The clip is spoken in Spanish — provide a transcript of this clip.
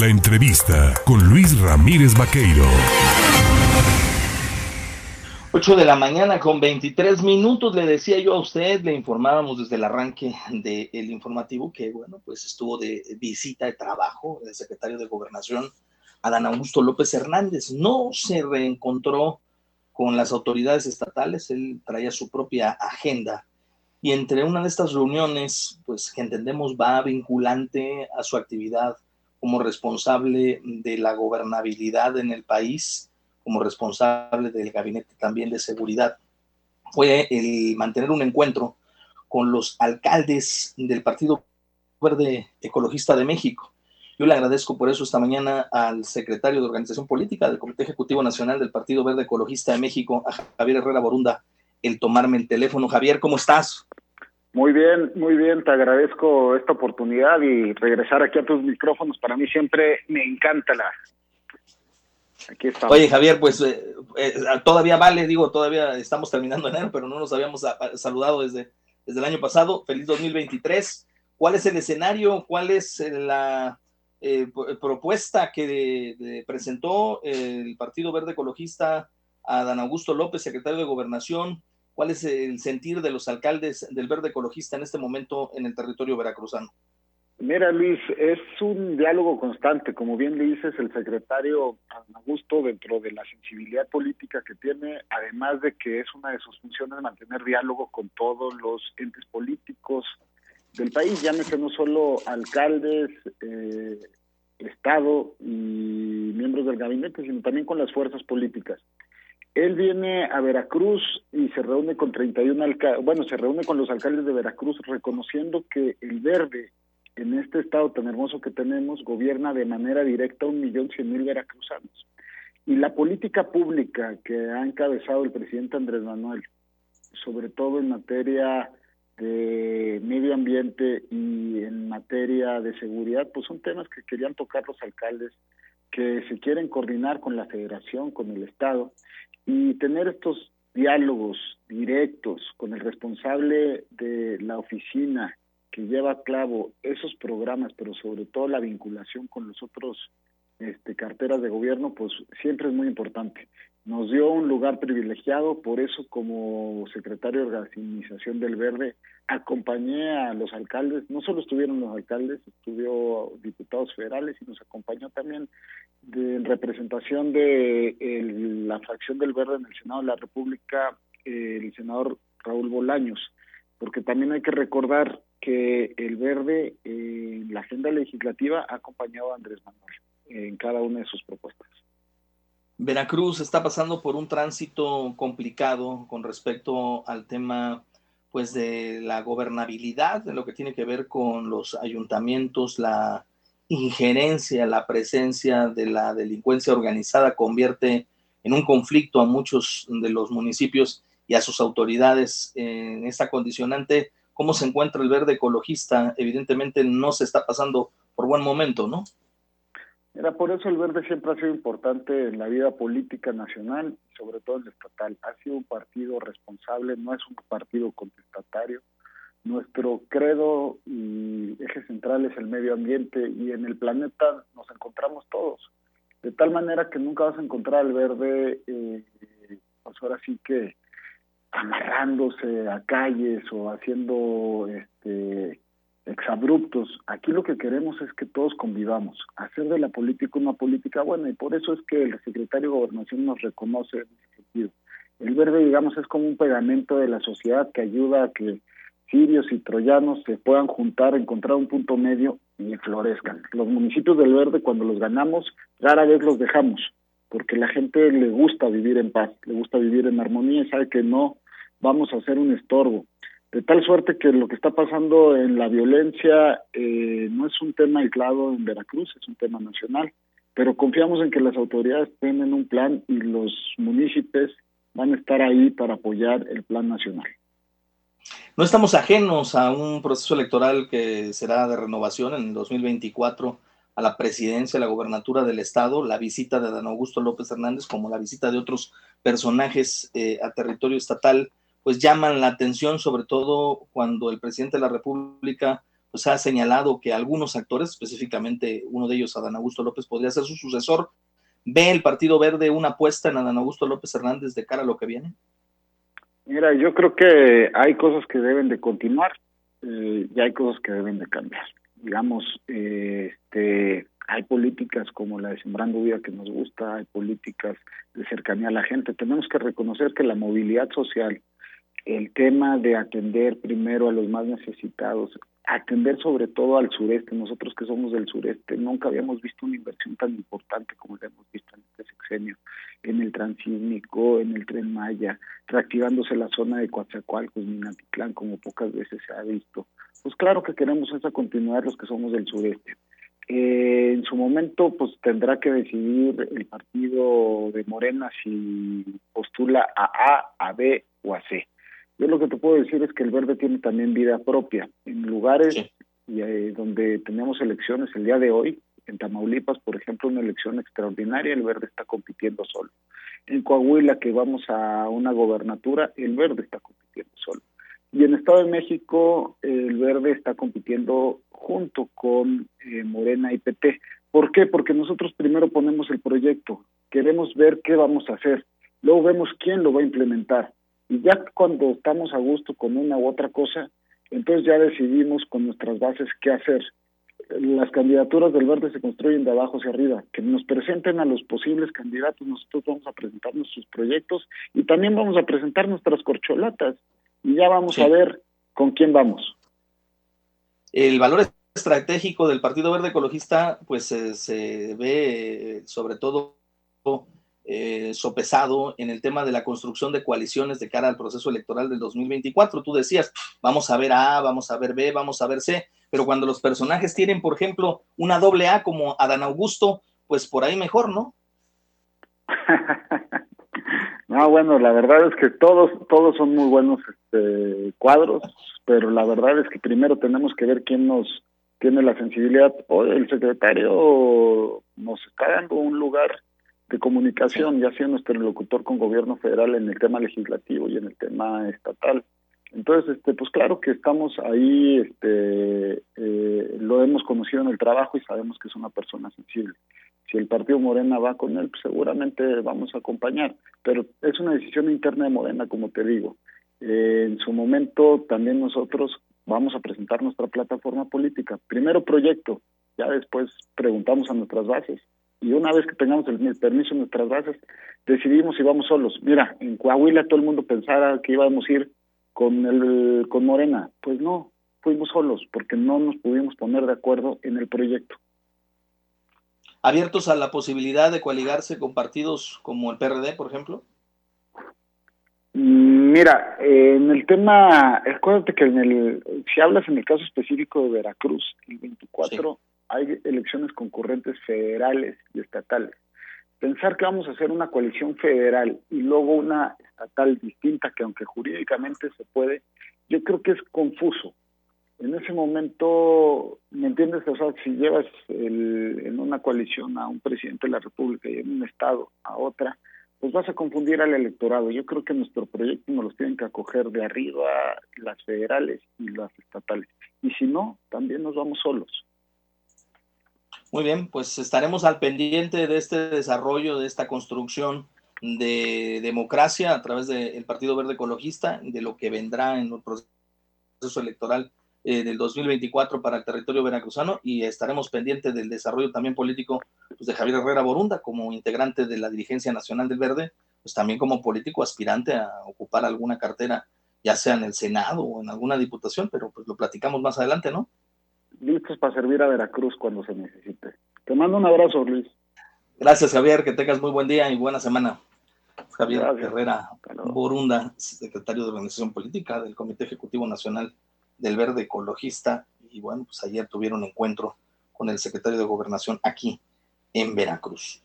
La entrevista con Luis Ramírez Vaqueiro. 8 de la mañana con 23 minutos, le decía yo a usted, le informábamos desde el arranque del informativo que, bueno, pues estuvo de visita de trabajo el secretario de Gobernación, Adán Augusto López Hernández. No se reencontró con las autoridades estatales, él traía su propia agenda. Y entre una de estas reuniones, pues que entendemos va vinculante a su actividad como responsable de la gobernabilidad en el país, como responsable del gabinete también de seguridad, fue el mantener un encuentro con los alcaldes del Partido Verde Ecologista de México. Yo le agradezco por eso esta mañana al secretario de Organización Política del Comité Ejecutivo Nacional del Partido Verde Ecologista de México, a Javier Herrera Borunda, el tomarme el teléfono. Javier, ¿cómo estás? Muy bien, muy bien, te agradezco esta oportunidad y regresar aquí a tus micrófonos. Para mí siempre me encanta la, Oye, Javier, pues eh, eh, todavía vale, digo, todavía estamos terminando enero, pero no nos habíamos saludado desde, desde el año pasado. Feliz 2023. ¿Cuál es el escenario? ¿Cuál es la eh, propuesta que presentó el Partido Verde Ecologista a Dan Augusto López, secretario de Gobernación? ¿Cuál es el sentir de los alcaldes del Verde Ecologista en este momento en el territorio veracruzano? Mira, Luis, es un diálogo constante. Como bien le dices, el secretario Augusto, dentro de la sensibilidad política que tiene, además de que es una de sus funciones mantener diálogo con todos los entes políticos del país, llámese no solo alcaldes, eh, Estado y miembros del gabinete, sino también con las fuerzas políticas. Él viene a Veracruz y se reúne con 31 alcaldes, bueno, se reúne con los alcaldes de Veracruz reconociendo que el verde en este estado tan hermoso que tenemos, gobierna de manera directa un millón cien mil veracruzanos. Y la política pública que ha encabezado el presidente Andrés Manuel, sobre todo en materia de medio ambiente y en materia de seguridad, pues son temas que querían tocar los alcaldes, que se quieren coordinar con la federación, con el Estado, y tener estos diálogos directos con el responsable de la oficina que lleva a cabo esos programas, pero sobre todo la vinculación con los otros este, carteras de gobierno, pues siempre es muy importante. Nos dio un lugar privilegiado, por eso como secretario de Organización del Verde acompañé a los alcaldes, no solo estuvieron los alcaldes, estuvo diputados federales y nos acompañó también de, en representación de la fracción del Verde en el Senado de la República, el senador Raúl Bolaños, porque también hay que recordar que el verde en la agenda legislativa ha acompañado a Andrés Manuel en cada una de sus propuestas. Veracruz está pasando por un tránsito complicado con respecto al tema pues de la gobernabilidad, de lo que tiene que ver con los ayuntamientos, la injerencia, la presencia de la delincuencia organizada convierte en un conflicto a muchos de los municipios y a sus autoridades en esta condicionante cómo se encuentra el verde ecologista, evidentemente no se está pasando por buen momento, ¿no? Mira, por eso el verde siempre ha sido importante en la vida política nacional, sobre todo en la estatal. Ha sido un partido responsable, no es un partido contestatario. Nuestro credo y eje central es el medio ambiente y en el planeta nos encontramos todos. De tal manera que nunca vas a encontrar al verde, eh, pues ahora sí que amarrándose a calles o haciendo este exabruptos. Aquí lo que queremos es que todos convivamos, hacer de la política una política buena y por eso es que el secretario de Gobernación nos reconoce en ese sentido. El verde, digamos, es como un pegamento de la sociedad que ayuda a que sirios y troyanos se puedan juntar, encontrar un punto medio y florezcan. Los municipios del verde, cuando los ganamos, rara vez los dejamos, porque la gente le gusta vivir en paz, le gusta vivir en armonía y sabe que no vamos a hacer un estorbo. De tal suerte que lo que está pasando en la violencia eh, no es un tema aislado en Veracruz, es un tema nacional, pero confiamos en que las autoridades tienen un plan y los municipios van a estar ahí para apoyar el plan nacional. No estamos ajenos a un proceso electoral que será de renovación en el 2024 a la presidencia, a la gobernatura del estado, la visita de Dan Augusto López Hernández, como la visita de otros personajes eh, a territorio estatal pues llaman la atención, sobre todo cuando el presidente de la República pues ha señalado que algunos actores, específicamente uno de ellos, Adán Augusto López, podría ser su sucesor. ¿Ve el Partido Verde una apuesta en Adán Augusto López Hernández de cara a lo que viene? Mira, yo creo que hay cosas que deben de continuar eh, y hay cosas que deben de cambiar. Digamos, eh, este, hay políticas como la de Sembrando Vida que nos gusta, hay políticas de cercanía a la gente. Tenemos que reconocer que la movilidad social, el tema de atender primero a los más necesitados, atender sobre todo al sureste, nosotros que somos del sureste, nunca habíamos visto una inversión tan importante como la hemos visto en este sexenio, en el Transísmico, en el Tren Maya, reactivándose la zona de Coatzacoalcos, Minatitlán, como pocas veces se ha visto. Pues claro que queremos esa continuidad los que somos del sureste. Eh, en su momento, pues tendrá que decidir el partido de Morena si postula a A, a B o a C yo lo que te puedo decir es que el verde tiene también vida propia. En lugares eh, donde tenemos elecciones el día de hoy, en Tamaulipas, por ejemplo, una elección extraordinaria, el verde está compitiendo solo. En Coahuila, que vamos a una gobernatura, el verde está compitiendo solo. Y en Estado de México, el verde está compitiendo junto con eh, Morena y PT. ¿Por qué? Porque nosotros primero ponemos el proyecto, queremos ver qué vamos a hacer, luego vemos quién lo va a implementar y ya cuando estamos a gusto con una u otra cosa, entonces ya decidimos con nuestras bases qué hacer. Las candidaturas del verde se construyen de abajo hacia arriba. Que nos presenten a los posibles candidatos, nosotros vamos a presentar nuestros proyectos y también vamos a presentar nuestras corcholatas y ya vamos a ver con quién vamos. El valor estratégico del Partido Verde Ecologista, pues se ve sobre todo eh, sopesado en el tema de la construcción de coaliciones de cara al proceso electoral del 2024. Tú decías, vamos a ver A, vamos a ver B, vamos a ver C, pero cuando los personajes tienen, por ejemplo, una doble A como Adán Augusto, pues por ahí mejor, ¿no? no, bueno, la verdad es que todos, todos son muy buenos este, cuadros, pero la verdad es que primero tenemos que ver quién nos tiene la sensibilidad. Hoy el secretario nos está dando un lugar de comunicación, ya sea nuestro locutor con gobierno federal en el tema legislativo y en el tema estatal. Entonces, este, pues claro que estamos ahí, este, eh, lo hemos conocido en el trabajo y sabemos que es una persona sensible. Si el partido Morena va con él, pues seguramente vamos a acompañar, pero es una decisión interna de Morena, como te digo. Eh, en su momento también nosotros vamos a presentar nuestra plataforma política. Primero proyecto, ya después preguntamos a nuestras bases y una vez que tengamos el permiso en nuestras bases, decidimos si vamos solos. Mira, en Coahuila todo el mundo pensara que íbamos a ir con el con Morena, pues no, fuimos solos porque no nos pudimos poner de acuerdo en el proyecto. ¿Abiertos a la posibilidad de coaligarse con partidos como el PRD, por ejemplo? Mm, mira, en el tema, acuérdate que en el, si hablas en el caso específico de Veracruz, el 24, hay elecciones concurrentes federales y estatales. Pensar que vamos a hacer una coalición federal y luego una estatal distinta, que aunque jurídicamente se puede, yo creo que es confuso. En ese momento, ¿me entiendes? O sea, si llevas en una coalición a un presidente de la República y en un estado a otra, pues vas a confundir al electorado. Yo creo que nuestro proyecto nos los tienen que acoger de arriba las federales y las estatales. Y si no, también nos vamos solos. Muy bien, pues estaremos al pendiente de este desarrollo, de esta construcción de democracia a través del Partido Verde Ecologista, de lo que vendrá en el proceso electoral eh, del 2024 para el territorio veracruzano y estaremos pendientes del desarrollo también político pues, de Javier Herrera Borunda como integrante de la dirigencia nacional del Verde, pues también como político aspirante a ocupar alguna cartera, ya sea en el Senado o en alguna diputación, pero pues lo platicamos más adelante, ¿no? Listos para servir a Veracruz cuando se necesite. Te mando un abrazo, Luis. Gracias, Javier, que tengas muy buen día y buena semana. Javier Herrera Borunda, secretario de Organización Política del Comité Ejecutivo Nacional del Verde Ecologista, y bueno, pues ayer tuvieron encuentro con el secretario de Gobernación aquí en Veracruz.